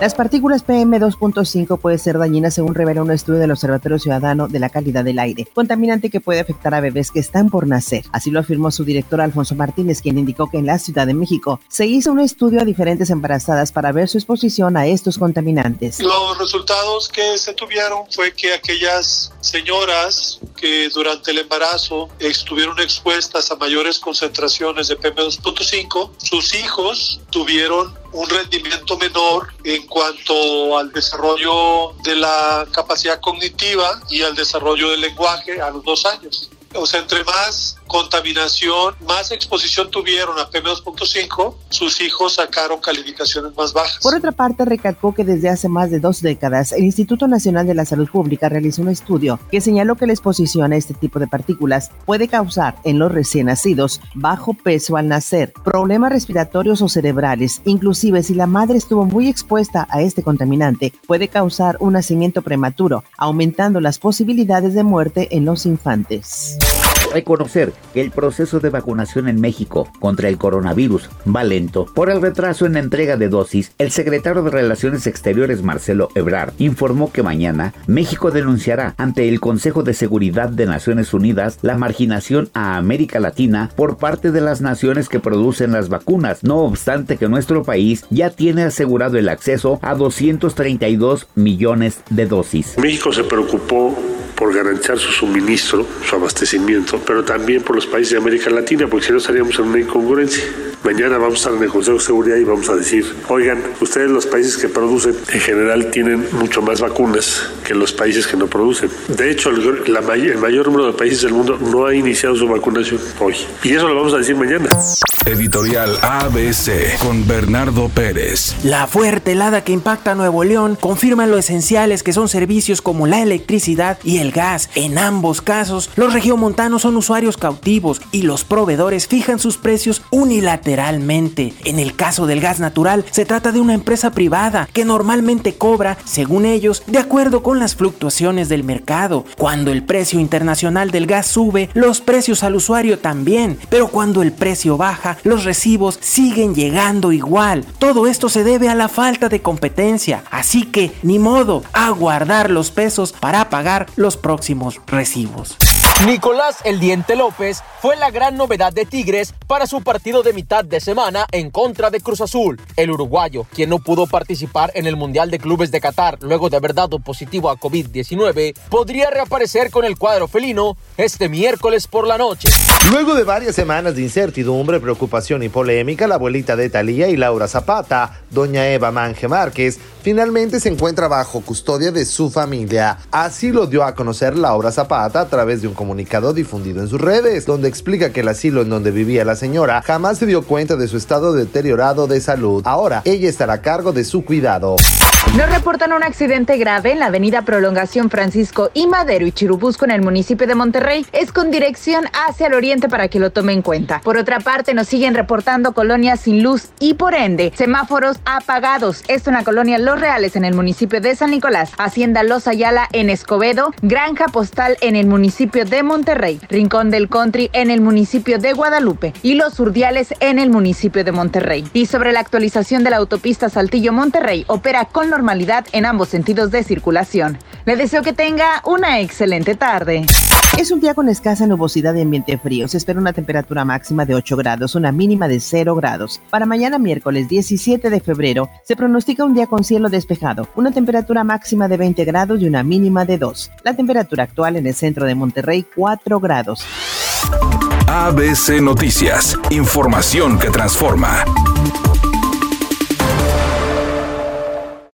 Las partículas PM2.5 pueden ser dañinas según revela un estudio del Observatorio Ciudadano de la Calidad del Aire, contaminante que puede afectar a bebés que están por nacer. Así lo afirmó su director Alfonso Martínez, quien indicó que en la Ciudad de México se hizo un estudio a diferentes embarazadas para ver su exposición a estos contaminantes. Los resultados que se tuvieron fue que aquellas señoras que durante el embarazo estuvieron expuestas a mayores concentraciones de PM2.5, sus hijos tuvieron un rendimiento menor en cuanto al desarrollo de la capacidad cognitiva y al desarrollo del lenguaje a los dos años. O sea, entre más contaminación, más exposición tuvieron a PM2.5, sus hijos sacaron calificaciones más bajas. Por otra parte, recalcó que desde hace más de dos décadas, el Instituto Nacional de la Salud Pública realizó un estudio que señaló que la exposición a este tipo de partículas puede causar en los recién nacidos bajo peso al nacer, problemas respiratorios o cerebrales, inclusive si la madre estuvo muy expuesta a este contaminante, puede causar un nacimiento prematuro, aumentando las posibilidades de muerte en los infantes reconocer que el proceso de vacunación en México contra el coronavirus va lento por el retraso en la entrega de dosis, el secretario de Relaciones Exteriores Marcelo Ebrard informó que mañana México denunciará ante el Consejo de Seguridad de Naciones Unidas la marginación a América Latina por parte de las naciones que producen las vacunas, no obstante que nuestro país ya tiene asegurado el acceso a 232 millones de dosis. México se preocupó por garantizar su suministro, su abastecimiento, pero también por los países de América Latina, porque si no estaríamos en una incongruencia. Mañana vamos a estar en el Consejo de Seguridad y vamos a decir, oigan, ustedes los países que producen en general tienen mucho más vacunas que los países que no producen. De hecho, el, la, el mayor número de países del mundo no ha iniciado su vacunación hoy. Y eso lo vamos a decir mañana. Editorial ABC con Bernardo Pérez. La fuerte helada que impacta a Nuevo León confirma lo esenciales que son servicios como la electricidad y el gas. En ambos casos, los regiomontanos son usuarios cautivos y los proveedores fijan sus precios unilateralmente. En el caso del gas natural, se trata de una empresa privada que normalmente cobra, según ellos, de acuerdo con las fluctuaciones del mercado. Cuando el precio internacional del gas sube, los precios al usuario también, pero cuando el precio baja, los recibos siguen llegando igual. Todo esto se debe a la falta de competencia, así que ni modo, a guardar los pesos para pagar los próximos recibos. Nicolás El Diente López fue la gran novedad de Tigres para su partido de mitad de semana en contra de Cruz Azul. El uruguayo, quien no pudo participar en el Mundial de Clubes de Qatar luego de haber dado positivo a COVID-19, podría reaparecer con el cuadro felino este miércoles por la noche. Luego de varias semanas de incertidumbre, preocupación y polémica, la abuelita de Talía y Laura Zapata, doña Eva Manje Márquez, finalmente se encuentra bajo custodia de su familia. Así lo dio a conocer Laura Zapata a través de un comunicado difundido en sus redes, donde explica que el asilo en donde vivía la señora jamás se dio cuenta de su estado deteriorado de salud. Ahora ella estará a cargo de su cuidado. Nos reportan un accidente grave en la avenida Prolongación Francisco y Madero y Chirubusco en el municipio de Monterrey. Es con dirección hacia el oriente para que lo tome en cuenta. Por otra parte, nos siguen reportando colonias sin luz y por ende semáforos apagados. Esto en la colonia Los Reales en el municipio de San Nicolás, Hacienda Los Ayala en Escobedo, Granja Postal en el municipio de Monterrey, Rincón del Country en el municipio de Guadalupe y Los Urdiales en el municipio de Monterrey. Y sobre la actualización de la autopista Saltillo Monterrey, opera con normalidad en ambos sentidos de circulación. Le deseo que tenga una excelente tarde. Es un día con escasa nubosidad y ambiente frío. Se espera una temperatura máxima de 8 grados, una mínima de 0 grados. Para mañana miércoles 17 de febrero se pronostica un día con cielo despejado, una temperatura máxima de 20 grados y una mínima de 2. La temperatura actual en el centro de Monterrey 4 grados. ABC Noticias, información que transforma.